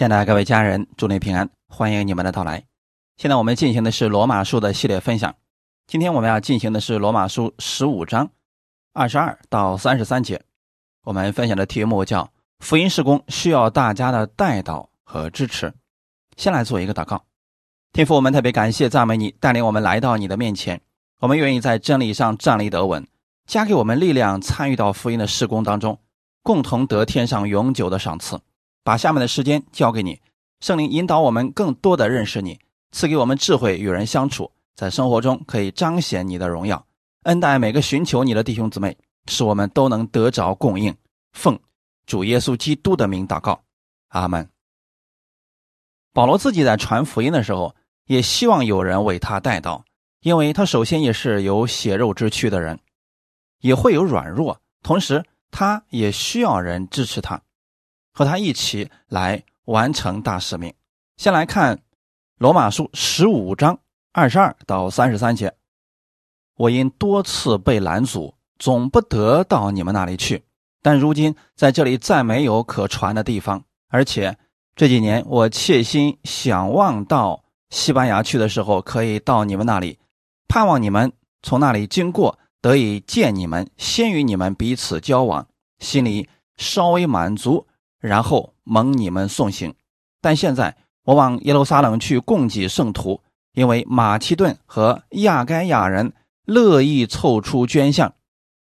亲爱的各位家人，祝你平安，欢迎你们的到来。现在我们进行的是罗马书的系列分享，今天我们要进行的是罗马书十五章二十二到三十三节。我们分享的题目叫“福音事工需要大家的带导和支持”。先来做一个祷告，天父，我们特别感谢赞美你，带领我们来到你的面前，我们愿意在真理上站立得稳，加给我们力量，参与到福音的事工当中，共同得天上永久的赏赐。把下面的时间交给你，圣灵引导我们更多的认识你，赐给我们智慧与人相处，在生活中可以彰显你的荣耀，恩待每个寻求你的弟兄姊妹，使我们都能得着供应。奉主耶稣基督的名祷告，阿门。保罗自己在传福音的时候，也希望有人为他带到，因为他首先也是有血肉之躯的人，也会有软弱，同时他也需要人支持他。和他一起来完成大使命。先来看《罗马书》十五章二十二到三十三节。我因多次被拦阻，总不得到你们那里去。但如今在这里再没有可传的地方，而且这几年我切心想望到西班牙去的时候，可以到你们那里，盼望你们从那里经过，得以见你们，先与你们彼此交往，心里稍微满足。然后蒙你们送行，但现在我往耶路撒冷去供给圣徒，因为马其顿和亚该亚人乐意凑出捐项，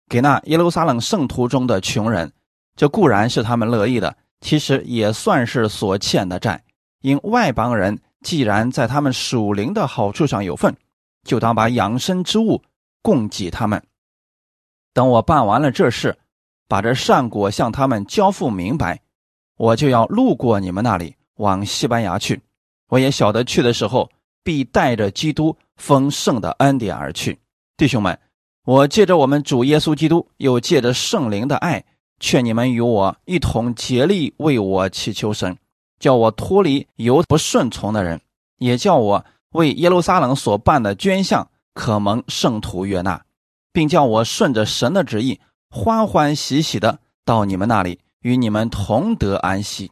给那耶路撒冷圣徒中的穷人。这固然是他们乐意的，其实也算是所欠的债。因外邦人既然在他们属灵的好处上有份，就当把养生之物供给他们。等我办完了这事，把这善果向他们交付明白。我就要路过你们那里，往西班牙去。我也晓得去的时候，必带着基督丰盛的恩典而去。弟兄们，我借着我们主耶稣基督，又借着圣灵的爱，劝你们与我一同竭力为我祈求神，叫我脱离有不顺从的人，也叫我为耶路撒冷所办的捐项可蒙圣徒悦纳，并叫我顺着神的旨意，欢欢喜喜的到你们那里。与你们同得安息，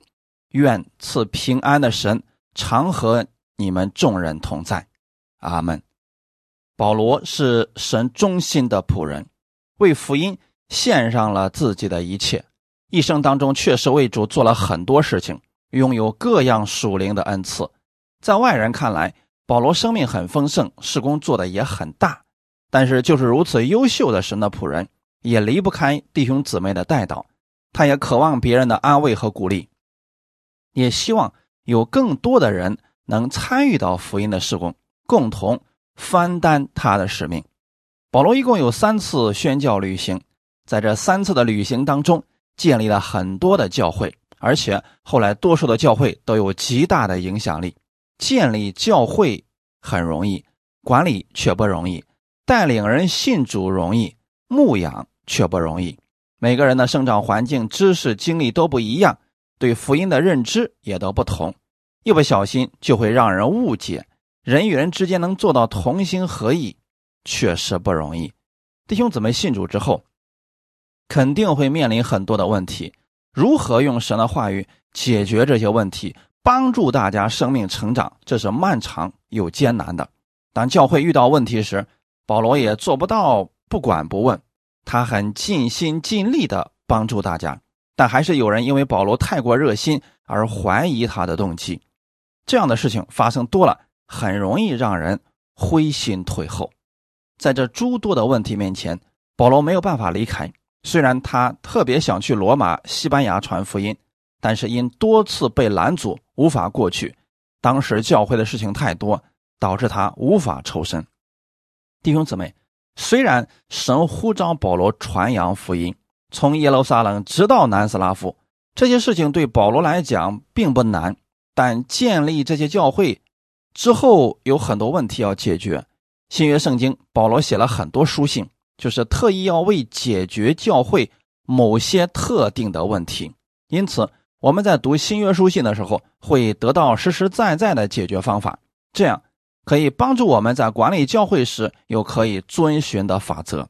愿赐平安的神常和你们众人同在，阿门。保罗是神忠心的仆人，为福音献上了自己的一切，一生当中确实为主做了很多事情，拥有各样属灵的恩赐。在外人看来，保罗生命很丰盛，事工做的也很大，但是就是如此优秀的神的仆人，也离不开弟兄姊妹的带导。他也渴望别人的安慰和鼓励，也希望有更多的人能参与到福音的施工，共同分担他的使命。保罗一共有三次宣教旅行，在这三次的旅行当中，建立了很多的教会，而且后来多数的教会都有极大的影响力。建立教会很容易，管理却不容易；带领人信主容易，牧养却不容易。每个人的生长环境、知识、经历都不一样，对福音的认知也都不同，一不小心就会让人误解。人与人之间能做到同心合意，确实不容易。弟兄姊妹信主之后，肯定会面临很多的问题。如何用神的话语解决这些问题，帮助大家生命成长，这是漫长又艰难的。当教会遇到问题时，保罗也做不到不管不问。他很尽心尽力的帮助大家，但还是有人因为保罗太过热心而怀疑他的动机。这样的事情发生多了，很容易让人灰心退后。在这诸多的问题面前，保罗没有办法离开。虽然他特别想去罗马、西班牙传福音，但是因多次被拦阻，无法过去。当时教会的事情太多，导致他无法抽身。弟兄姊妹。虽然神呼召保罗传扬福音，从耶路撒冷直到南斯拉夫，这些事情对保罗来讲并不难，但建立这些教会之后有很多问题要解决。新约圣经，保罗写了很多书信，就是特意要为解决教会某些特定的问题。因此，我们在读新约书信的时候，会得到实实在在的解决方法。这样。可以帮助我们在管理教会时有可以遵循的法则。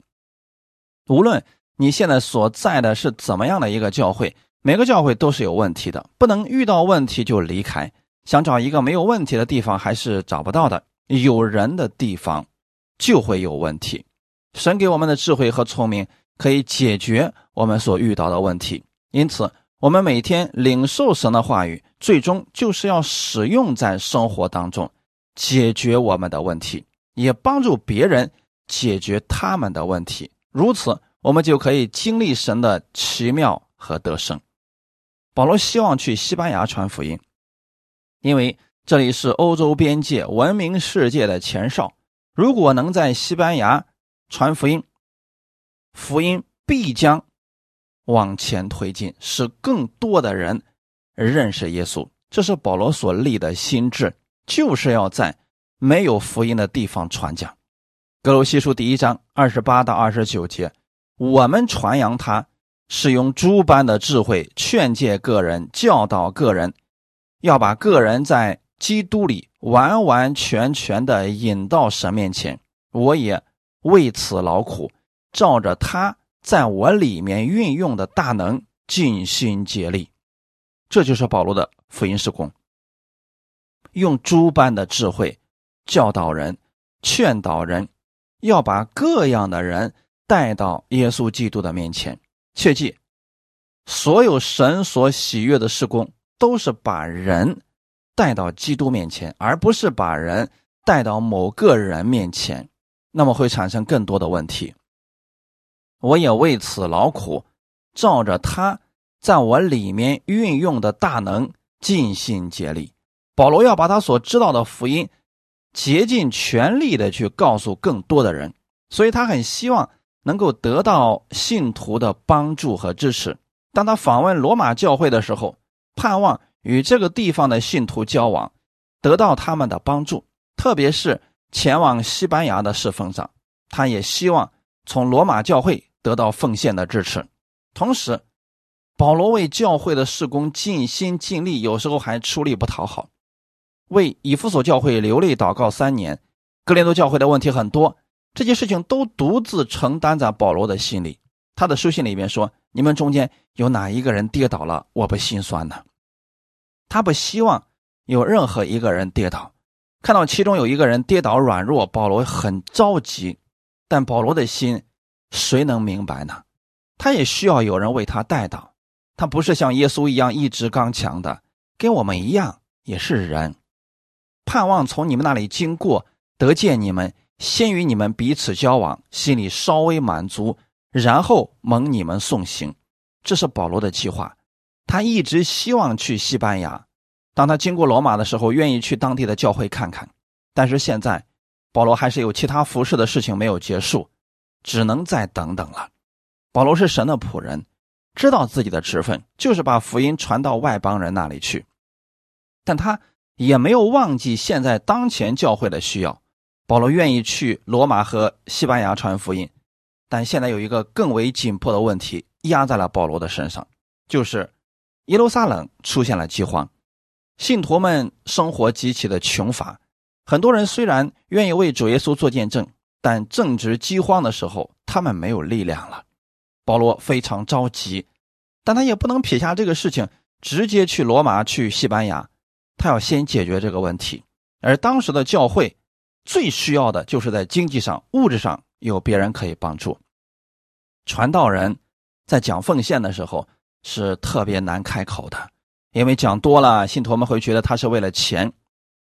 无论你现在所在的是怎么样的一个教会，每个教会都是有问题的，不能遇到问题就离开，想找一个没有问题的地方还是找不到的。有人的地方就会有问题。神给我们的智慧和聪明可以解决我们所遇到的问题，因此我们每天领受神的话语，最终就是要使用在生活当中，解决我们的问题，也帮助别人解决他们的问题。如此，我们就可以经历神的奇妙和得胜。保罗希望去西班牙传福音，因为这里是欧洲边界、文明世界的前哨。如果能在西班牙传福音，福音必将往前推进，使更多的人认识耶稣。这是保罗所立的心志，就是要在没有福音的地方传讲。格罗西书第一章二十八到二十九节，我们传扬他。是用诸般的智慧劝诫个人，教导个人，要把个人在基督里完完全全的引到神面前。我也为此劳苦，照着他在我里面运用的大能，尽心竭力。这就是保罗的福音施工，用诸般的智慧教导人、劝导人，要把各样的人带到耶稣基督的面前。切记，所有神所喜悦的事工，都是把人带到基督面前，而不是把人带到某个人面前，那么会产生更多的问题。我也为此劳苦，照着他在我里面运用的大能，尽心竭力。保罗要把他所知道的福音，竭尽全力的去告诉更多的人，所以他很希望。能够得到信徒的帮助和支持。当他访问罗马教会的时候，盼望与这个地方的信徒交往，得到他们的帮助。特别是前往西班牙的侍奉上，他也希望从罗马教会得到奉献的支持。同时，保罗为教会的事工尽心尽力，有时候还出力不讨好，为以弗所教会流泪祷告三年。格林多教会的问题很多。这些事情都独自承担在保罗的心里。他的书信里面说：“你们中间有哪一个人跌倒了，我不心酸呢？”他不希望有任何一个人跌倒。看到其中有一个人跌倒软弱，保罗很着急。但保罗的心，谁能明白呢？他也需要有人为他带祷。他不是像耶稣一样一直刚强的，跟我们一样也是人，盼望从你们那里经过，得见你们。先与你们彼此交往，心里稍微满足，然后蒙你们送行。这是保罗的计划。他一直希望去西班牙。当他经过罗马的时候，愿意去当地的教会看看。但是现在，保罗还是有其他服侍的事情没有结束，只能再等等了。保罗是神的仆人，知道自己的职分就是把福音传到外邦人那里去，但他也没有忘记现在当前教会的需要。保罗愿意去罗马和西班牙传福音，但现在有一个更为紧迫的问题压在了保罗的身上，就是耶路撒冷出现了饥荒，信徒们生活极其的穷乏，很多人虽然愿意为主耶稣做见证，但正值饥荒的时候，他们没有力量了。保罗非常着急，但他也不能撇下这个事情，直接去罗马去西班牙，他要先解决这个问题，而当时的教会。最需要的就是在经济上、物质上有别人可以帮助。传道人在讲奉献的时候是特别难开口的，因为讲多了，信徒们会觉得他是为了钱。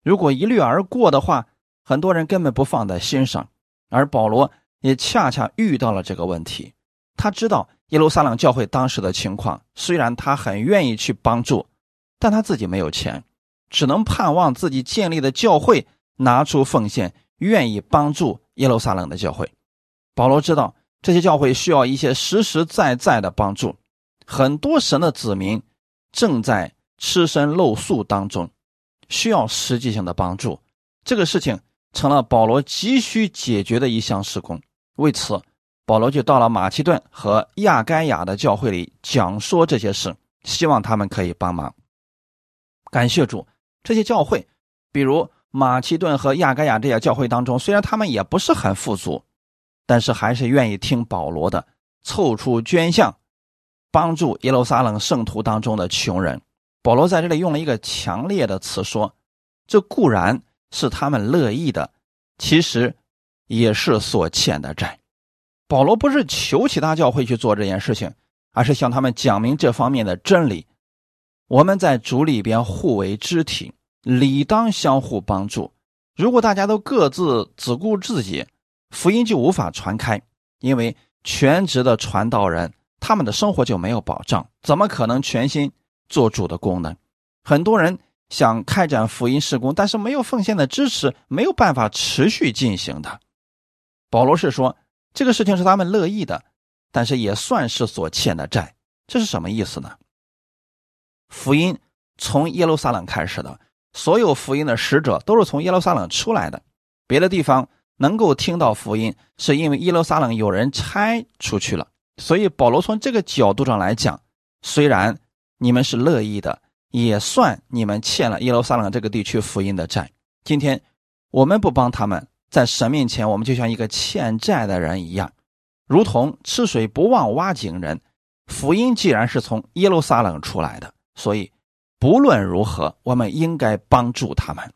如果一掠而过的话，很多人根本不放在心上。而保罗也恰恰遇到了这个问题。他知道耶路撒冷教会当时的情况，虽然他很愿意去帮助，但他自己没有钱，只能盼望自己建立的教会。拿出奉献，愿意帮助耶路撒冷的教会。保罗知道这些教会需要一些实实在在的帮助，很多神的子民正在吃身露宿当中，需要实际性的帮助。这个事情成了保罗急需解决的一项事工。为此，保罗就到了马其顿和亚该亚的教会里讲说这些事，希望他们可以帮忙。感谢主，这些教会，比如。马其顿和亚该亚这些教会当中，虽然他们也不是很富足，但是还是愿意听保罗的，凑出捐项，帮助耶路撒冷圣徒当中的穷人。保罗在这里用了一个强烈的词说：“这固然是他们乐意的，其实也是所欠的债。”保罗不是求其他教会去做这件事情，而是向他们讲明这方面的真理。我们在主里边互为肢体，理当相互帮助。如果大家都各自只顾自己，福音就无法传开，因为全职的传道人他们的生活就没有保障，怎么可能全心？做主的功能，很多人想开展福音事工，但是没有奉献的支持，没有办法持续进行的。保罗是说，这个事情是他们乐意的，但是也算是所欠的债。这是什么意思呢？福音从耶路撒冷开始的，所有福音的使者都是从耶路撒冷出来的。别的地方能够听到福音，是因为耶路撒冷有人拆出去了。所以保罗从这个角度上来讲，虽然。你们是乐意的，也算你们欠了耶路撒冷这个地区福音的债。今天我们不帮他们，在神面前，我们就像一个欠债的人一样，如同吃水不忘挖井人。福音既然是从耶路撒冷出来的，所以不论如何，我们应该帮助他们。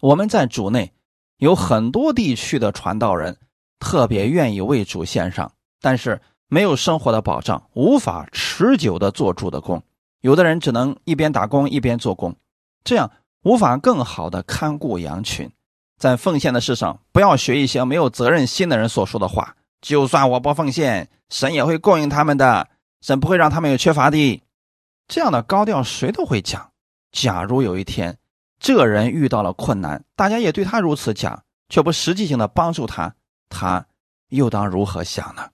我们在主内有很多地区的传道人，特别愿意为主献上，但是。没有生活的保障，无法持久的做主的工。有的人只能一边打工一边做工，这样无法更好的看顾羊群。在奉献的事上，不要学一些没有责任心的人所说的话。就算我不奉献，神也会供应他们的，神不会让他们有缺乏的。这样的高调谁都会讲。假如有一天这人遇到了困难，大家也对他如此讲，却不实际性的帮助他，他又当如何想呢？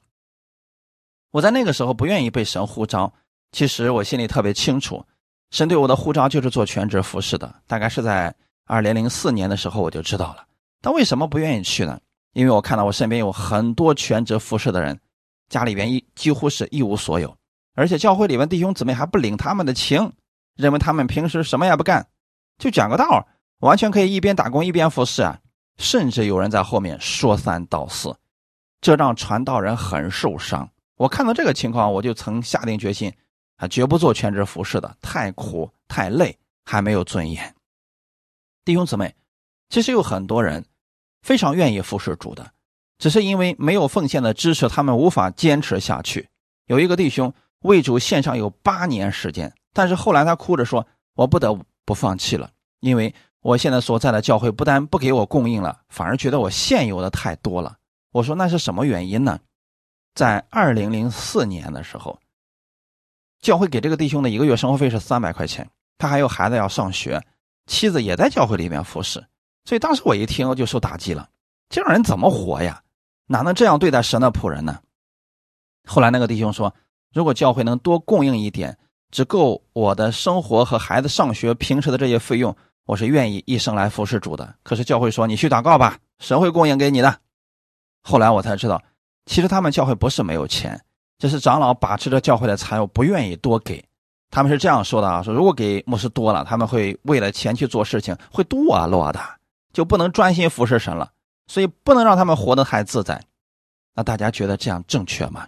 我在那个时候不愿意被神呼召，其实我心里特别清楚，神对我的呼召就是做全职服侍的。大概是在二零零四年的时候我就知道了，但为什么不愿意去呢？因为我看到我身边有很多全职服侍的人，家里边一几乎是一无所有，而且教会里面弟兄姊妹还不领他们的情，认为他们平时什么也不干，就讲个道，完全可以一边打工一边服侍啊，甚至有人在后面说三道四，这让传道人很受伤。我看到这个情况，我就曾下定决心，啊，绝不做全职服侍的，太苦太累，还没有尊严。弟兄姊妹，其实有很多人非常愿意服侍主的，只是因为没有奉献的支持，他们无法坚持下去。有一个弟兄为主献上有八年时间，但是后来他哭着说：“我不得不放弃了，因为我现在所在的教会不但不给我供应了，反而觉得我现有的太多了。”我说：“那是什么原因呢？”在二零零四年的时候，教会给这个弟兄的一个月生活费是三百块钱，他还有孩子要上学，妻子也在教会里面服侍，所以当时我一听就受打击了，这样人怎么活呀？哪能这样对待神的仆人呢？后来那个弟兄说，如果教会能多供应一点，只够我的生活和孩子上学平时的这些费用，我是愿意一生来服侍主的。可是教会说，你去祷告吧，神会供应给你的。后来我才知道。其实他们教会不是没有钱，只是长老把持着教会的财物，不愿意多给。他们是这样说的啊：说如果给牧师多了，他们会为了钱去做事情，会堕落的，就不能专心服侍神了。所以不能让他们活得太自在。那大家觉得这样正确吗？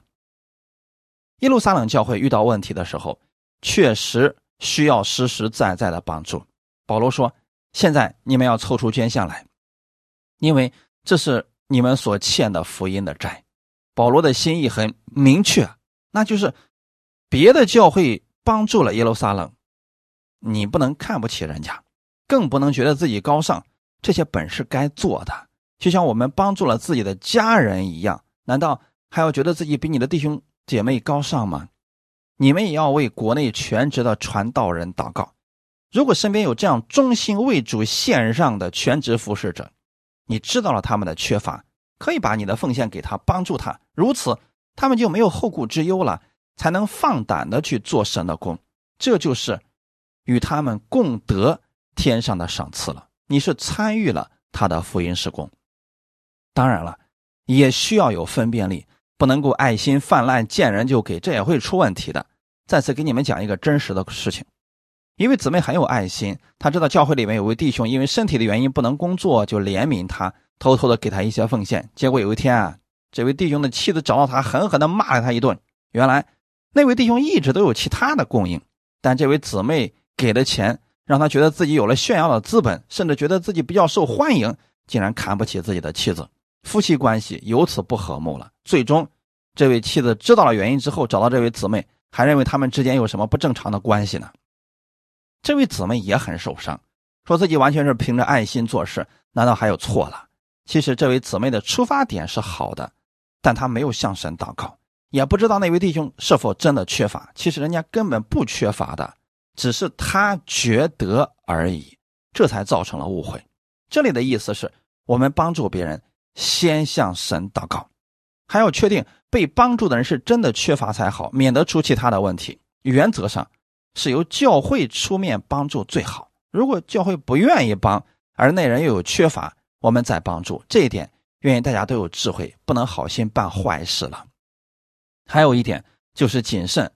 耶路撒冷教会遇到问题的时候，确实需要实实在在的帮助。保罗说：“现在你们要凑出捐项来，因为这是你们所欠的福音的债。”保罗的心意很明确，那就是别的教会帮助了耶路撒冷，你不能看不起人家，更不能觉得自己高尚，这些本是该做的。就像我们帮助了自己的家人一样，难道还要觉得自己比你的弟兄姐妹高尚吗？你们也要为国内全职的传道人祷告。如果身边有这样忠心为主献上的全职服侍者，你知道了他们的缺乏。可以把你的奉献给他，帮助他，如此他们就没有后顾之忧了，才能放胆的去做神的工。这就是与他们共得天上的赏赐了。你是参与了他的福音施工，当然了，也需要有分辨力，不能够爱心泛滥，见人就给，这也会出问题的。再次给你们讲一个真实的事情，一位姊妹很有爱心，她知道教会里面有位弟兄因为身体的原因不能工作，就怜悯他。偷偷的给他一些奉献，结果有一天啊，这位弟兄的妻子找到他，狠狠的骂了他一顿。原来那位弟兄一直都有其他的供应，但这位姊妹给的钱让他觉得自己有了炫耀的资本，甚至觉得自己比较受欢迎，竟然看不起自己的妻子，夫妻关系由此不和睦了。最终，这位妻子知道了原因之后，找到这位姊妹，还认为他们之间有什么不正常的关系呢？这位姊妹也很受伤，说自己完全是凭着爱心做事，难道还有错了？其实这位姊妹的出发点是好的，但她没有向神祷告。也不知道那位弟兄是否真的缺乏，其实人家根本不缺乏的，只是他觉得而已，这才造成了误会。这里的意思是我们帮助别人，先向神祷告，还要确定被帮助的人是真的缺乏才好，免得出其他的问题。原则上是由教会出面帮助最好。如果教会不愿意帮，而那人又有缺乏，我们再帮助，这一点愿意大家都有智慧，不能好心办坏事了。还有一点就是谨慎，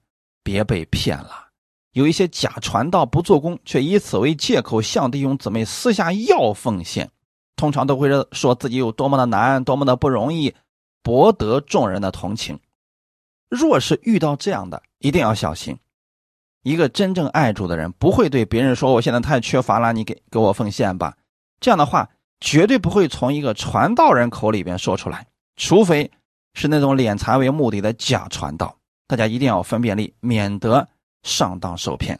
别被骗了。有一些假传道不做工，却以此为借口向弟兄姊妹私下要奉献，通常都会说自己有多么的难，多么的不容易，博得众人的同情。若是遇到这样的，一定要小心。一个真正爱主的人，不会对别人说：“我现在太缺乏了，你给给我奉献吧。”这样的话，绝对不会从一个传道人口里边说出来，除非。是那种敛财为目的的假传道，大家一定要分辨力，免得上当受骗。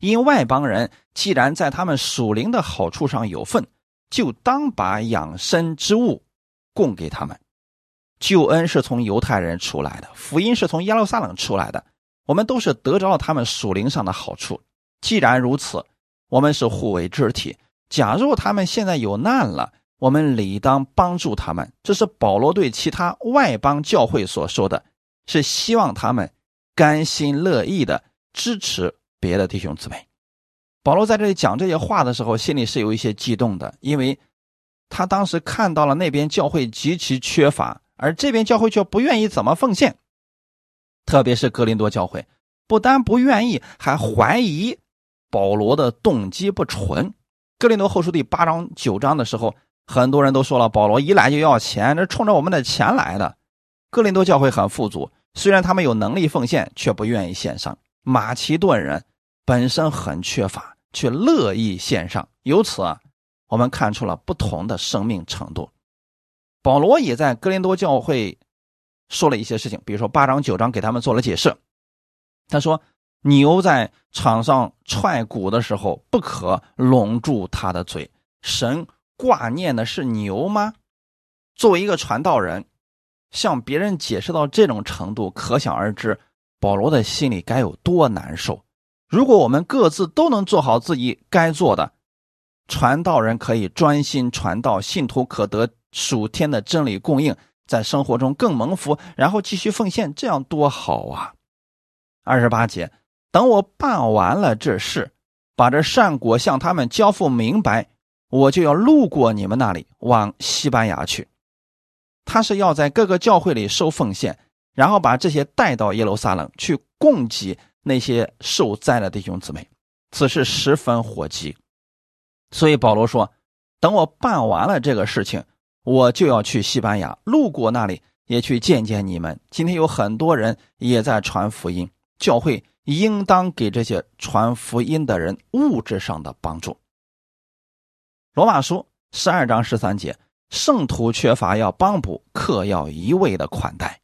因外邦人既然在他们属灵的好处上有份，就当把养生之物供给他们。救恩是从犹太人出来的，福音是从耶路撒冷出来的，我们都是得着了他们属灵上的好处。既然如此，我们是互为肢体。假如他们现在有难了，我们理当帮助他们，这是保罗对其他外邦教会所说的，是希望他们甘心乐意的支持别的弟兄姊妹。保罗在这里讲这些话的时候，心里是有一些激动的，因为他当时看到了那边教会极其缺乏，而这边教会却不愿意怎么奉献，特别是格林多教会，不但不愿意，还怀疑保罗的动机不纯。格林多后书第八章九章的时候。很多人都说了，保罗一来就要钱，这冲着我们的钱来的。哥林多教会很富足，虽然他们有能力奉献，却不愿意献上。马其顿人本身很缺乏，却乐意献上。由此啊，我们看出了不同的生命程度。保罗也在哥林多教会说了一些事情，比如说八章九章给他们做了解释。他说：“牛在场上踹鼓的时候，不可拢住他的嘴。神。”挂念的是牛吗？作为一个传道人，向别人解释到这种程度，可想而知，保罗的心里该有多难受。如果我们各自都能做好自己该做的，传道人可以专心传道，信徒可得属天的真理供应，在生活中更蒙福，然后继续奉献，这样多好啊！二十八节，等我办完了这事，把这善果向他们交付明白。我就要路过你们那里，往西班牙去。他是要在各个教会里收奉献，然后把这些带到耶路撒冷去供给那些受灾的弟兄姊妹。此事十分火急，所以保罗说：“等我办完了这个事情，我就要去西班牙，路过那里也去见见你们。今天有很多人也在传福音，教会应当给这些传福音的人物质上的帮助。”罗马书十二章十三节，圣徒缺乏要帮补，客要一味的款待。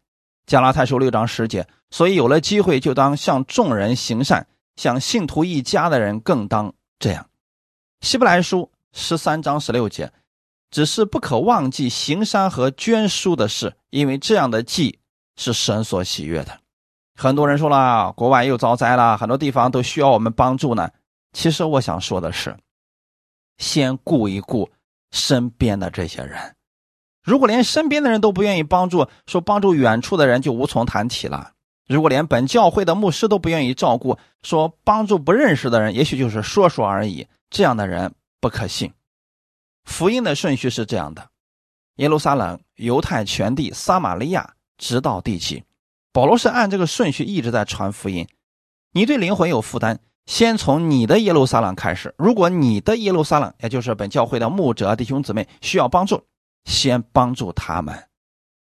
加拉太书六章十节，所以有了机会就当向众人行善，向信徒一家的人更当这样。希伯来书十三章十六节，只是不可忘记行善和捐书的事，因为这样的祭是神所喜悦的。很多人说了，国外又遭灾了，很多地方都需要我们帮助呢。其实我想说的是。先顾一顾身边的这些人，如果连身边的人都不愿意帮助，说帮助远处的人就无从谈起了。如果连本教会的牧师都不愿意照顾，说帮助不认识的人，也许就是说说而已。这样的人不可信。福音的顺序是这样的：耶路撒冷、犹太全地、撒玛利亚，直到地极。保罗是按这个顺序一直在传福音。你对灵魂有负担。先从你的耶路撒冷开始。如果你的耶路撒冷，也就是本教会的牧者弟兄姊妹需要帮助，先帮助他们，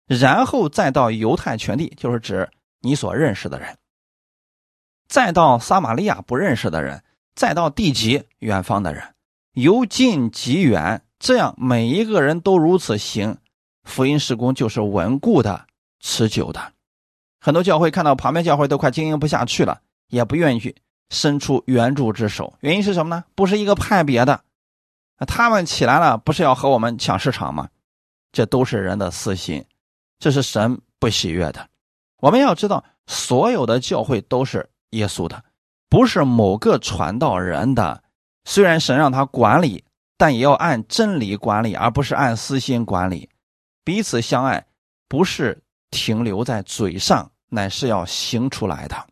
然后再到犹太全地，就是指你所认识的人，再到撒玛利亚不认识的人，再到地极远方的人，由近及远，这样每一个人都如此行，福音事工就是稳固的、持久的。很多教会看到旁边教会都快经营不下去了，也不愿意去伸出援助之手，原因是什么呢？不是一个派别的，他们起来了，不是要和我们抢市场吗？这都是人的私心，这是神不喜悦的。我们要知道，所有的教会都是耶稣的，不是某个传道人的。虽然神让他管理，但也要按真理管理，而不是按私心管理。彼此相爱，不是停留在嘴上，乃是要行出来的。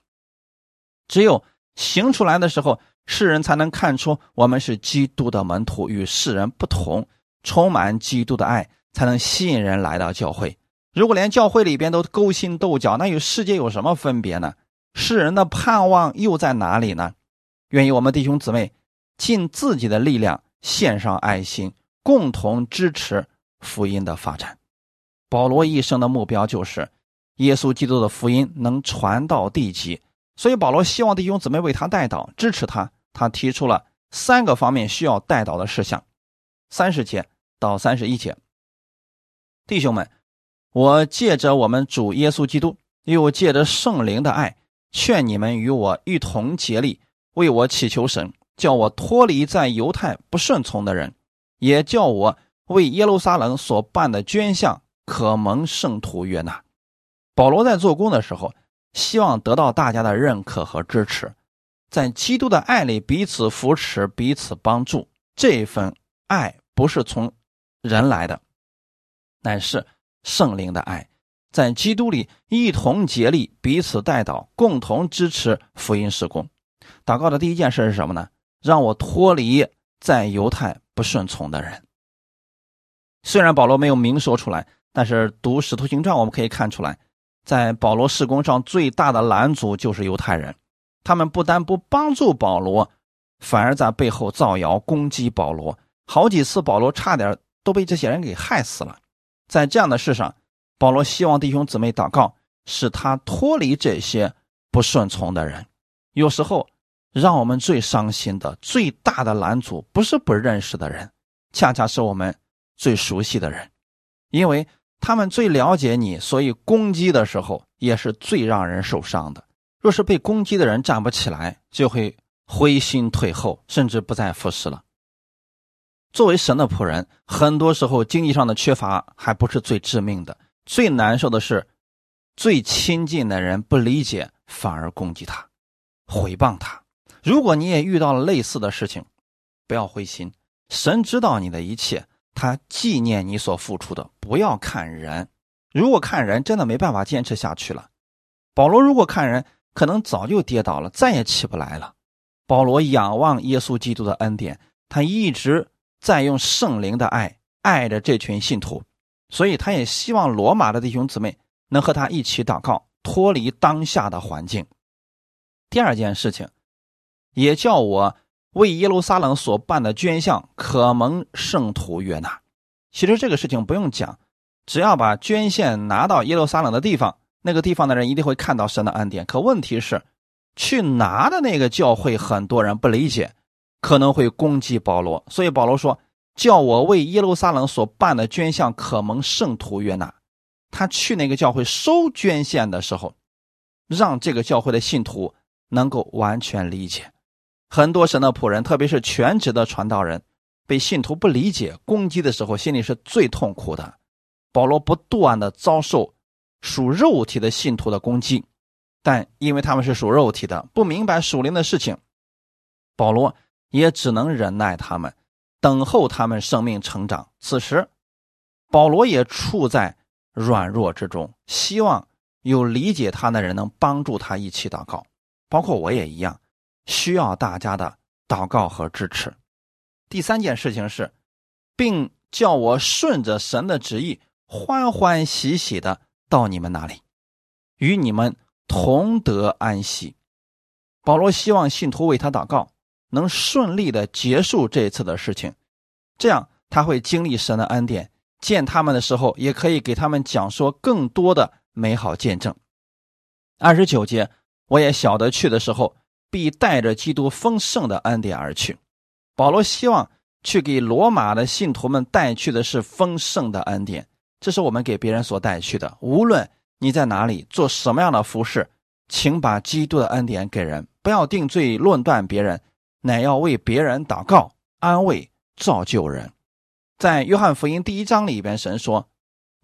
只有行出来的时候，世人才能看出我们是基督的门徒，与世人不同，充满基督的爱，才能吸引人来到教会。如果连教会里边都勾心斗角，那与世界有什么分别呢？世人的盼望又在哪里呢？愿意我们弟兄姊妹尽自己的力量，献上爱心，共同支持福音的发展。保罗一生的目标就是耶稣基督的福音能传到地极，所以保罗希望弟兄姊妹为他带祷，支持他。他提出了三个方面需要带祷的事项：三十节到三十一节，弟兄们。我借着我们主耶稣基督，又借着圣灵的爱，劝你们与我一同竭力，为我祈求神，叫我脱离在犹太不顺从的人，也叫我为耶路撒冷所办的捐项可蒙圣徒悦纳。保罗在做工的时候，希望得到大家的认可和支持，在基督的爱里彼此扶持、彼此帮助。这份爱不是从人来的，乃是。圣灵的爱，在基督里一同竭力，彼此带祷，共同支持福音事工。祷告的第一件事是什么呢？让我脱离在犹太不顺从的人。虽然保罗没有明说出来，但是读使徒行传我们可以看出来，在保罗事工上最大的拦阻就是犹太人。他们不但不帮助保罗，反而在背后造谣攻击保罗。好几次保罗差点都被这些人给害死了。在这样的事上，保罗希望弟兄姊妹祷告，使他脱离这些不顺从的人。有时候，让我们最伤心的、最大的拦阻，不是不认识的人，恰恰是我们最熟悉的人，因为他们最了解你，所以攻击的时候也是最让人受伤的。若是被攻击的人站不起来，就会灰心退后，甚至不再服侍了。作为神的仆人，很多时候经济上的缺乏还不是最致命的，最难受的是，最亲近的人不理解，反而攻击他，毁谤他。如果你也遇到了类似的事情，不要灰心，神知道你的一切，他纪念你所付出的。不要看人，如果看人，真的没办法坚持下去了。保罗如果看人，可能早就跌倒了，再也起不来了。保罗仰望耶稣基督的恩典，他一直。在用圣灵的爱爱着这群信徒，所以他也希望罗马的弟兄姊妹能和他一起祷告，脱离当下的环境。第二件事情，也叫我为耶路撒冷所办的捐项可蒙圣徒悦纳。其实这个事情不用讲，只要把捐献拿到耶路撒冷的地方，那个地方的人一定会看到神的恩典。可问题是，去拿的那个教会很多人不理解。可能会攻击保罗，所以保罗说：“叫我为耶路撒冷所办的捐项可蒙圣徒悦纳。”他去那个教会收捐献的时候，让这个教会的信徒能够完全理解。很多神的仆人，特别是全职的传道人，被信徒不理解、攻击的时候，心里是最痛苦的。保罗不断的遭受属肉体的信徒的攻击，但因为他们是属肉体的，不明白属灵的事情，保罗。也只能忍耐他们，等候他们生命成长。此时，保罗也处在软弱之中，希望有理解他的人能帮助他一起祷告，包括我也一样，需要大家的祷告和支持。第三件事情是，并叫我顺着神的旨意，欢欢喜喜的到你们那里，与你们同得安息。保罗希望信徒为他祷告。能顺利的结束这一次的事情，这样他会经历神的恩典。见他们的时候，也可以给他们讲说更多的美好见证。二十九节，我也晓得去的时候必带着基督丰盛的恩典而去。保罗希望去给罗马的信徒们带去的是丰盛的恩典，这是我们给别人所带去的。无论你在哪里做什么样的服饰，请把基督的恩典给人，不要定罪论断别人，乃要为别人祷告、安慰、造就人。在约翰福音第一章里边，神说：“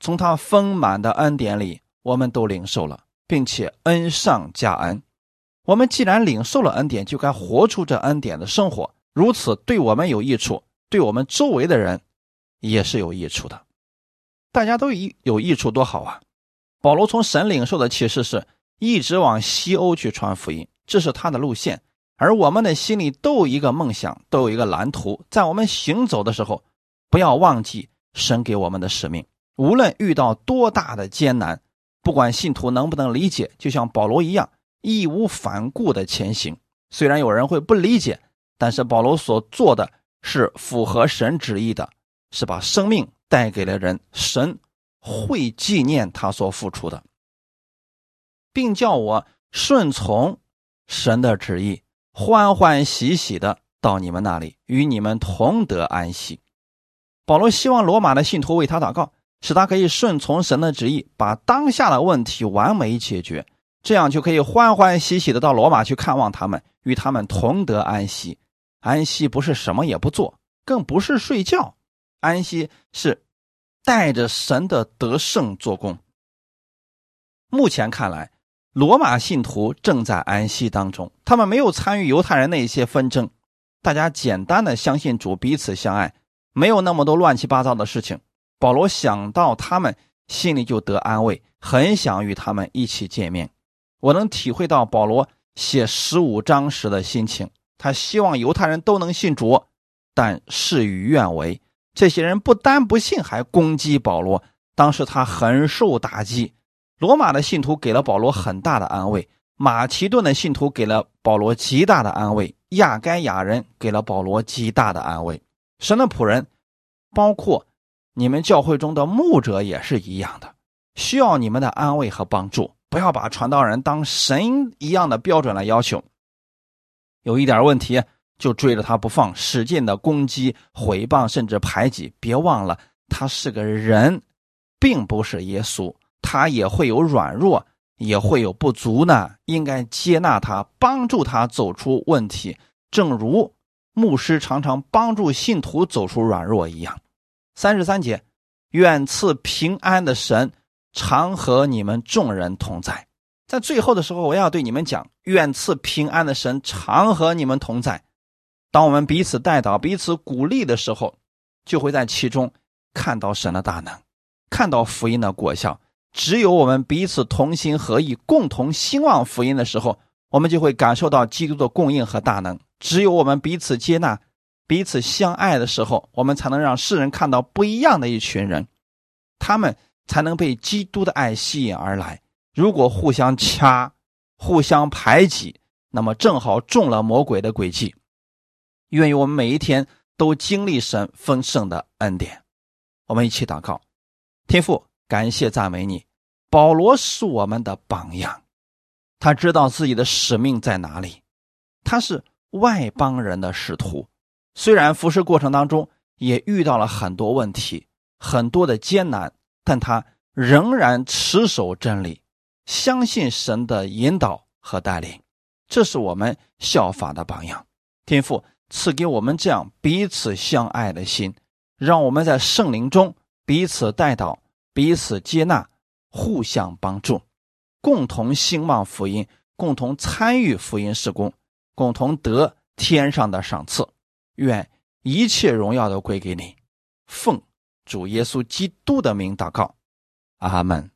从他丰满的恩典里，我们都领受了，并且恩上加恩。我们既然领受了恩典，就该活出这恩典的生活。如此对我们有益处，对我们周围的人也是有益处的。大家都有有益处，多好啊！”保罗从神领受的启示是一直往西欧去传福音，这是他的路线。而我们的心里都有一个梦想，都有一个蓝图，在我们行走的时候。不要忘记神给我们的使命。无论遇到多大的艰难，不管信徒能不能理解，就像保罗一样，义无反顾的前行。虽然有人会不理解，但是保罗所做的是符合神旨意的，是把生命带给了人。神会纪念他所付出的，并叫我顺从神的旨意，欢欢喜喜的到你们那里，与你们同得安息。保罗希望罗马的信徒为他祷告，使他可以顺从神的旨意，把当下的问题完美解决，这样就可以欢欢喜喜的到罗马去看望他们，与他们同得安息。安息不是什么也不做，更不是睡觉，安息是带着神的得胜做工。目前看来，罗马信徒正在安息当中，他们没有参与犹太人那些纷争，大家简单的相信主，彼此相爱。没有那么多乱七八糟的事情，保罗想到他们心里就得安慰，很想与他们一起见面。我能体会到保罗写十五章时的心情，他希望犹太人都能信主，但事与愿违。这些人不单不信，还攻击保罗。当时他很受打击。罗马的信徒给了保罗很大的安慰，马其顿的信徒给了保罗极大的安慰，亚该亚人给了保罗极大的安慰。神的仆人，包括你们教会中的牧者也是一样的，需要你们的安慰和帮助。不要把传道人当神一样的标准来要求，有一点问题就追着他不放，使劲的攻击、毁谤，甚至排挤。别忘了，他是个人，并不是耶稣，他也会有软弱，也会有不足呢。应该接纳他，帮助他走出问题，正如。牧师常常帮助信徒走出软弱一样。三十三节，愿赐平安的神常和你们众人同在。在最后的时候，我要对你们讲：愿赐平安的神常和你们同在。当我们彼此带导、彼此鼓励的时候，就会在其中看到神的大能，看到福音的果效。只有我们彼此同心合意，共同兴旺福音的时候，我们就会感受到基督的供应和大能。只有我们彼此接纳、彼此相爱的时候，我们才能让世人看到不一样的一群人，他们才能被基督的爱吸引而来。如果互相掐、互相排挤，那么正好中了魔鬼的诡计。愿意我们每一天都经历神丰盛的恩典。我们一起祷告，天父，感谢赞美你。保罗是我们的榜样，他知道自己的使命在哪里，他是。外邦人的使徒，虽然服侍过程当中也遇到了很多问题、很多的艰难，但他仍然持守真理，相信神的引导和带领，这是我们效法的榜样。天父赐给我们这样彼此相爱的心，让我们在圣灵中彼此带导、彼此接纳、互相帮助，共同兴旺福音，共同参与福音事工。共同得天上的赏赐，愿一切荣耀都归给你。奉主耶稣基督的名祷告，阿门。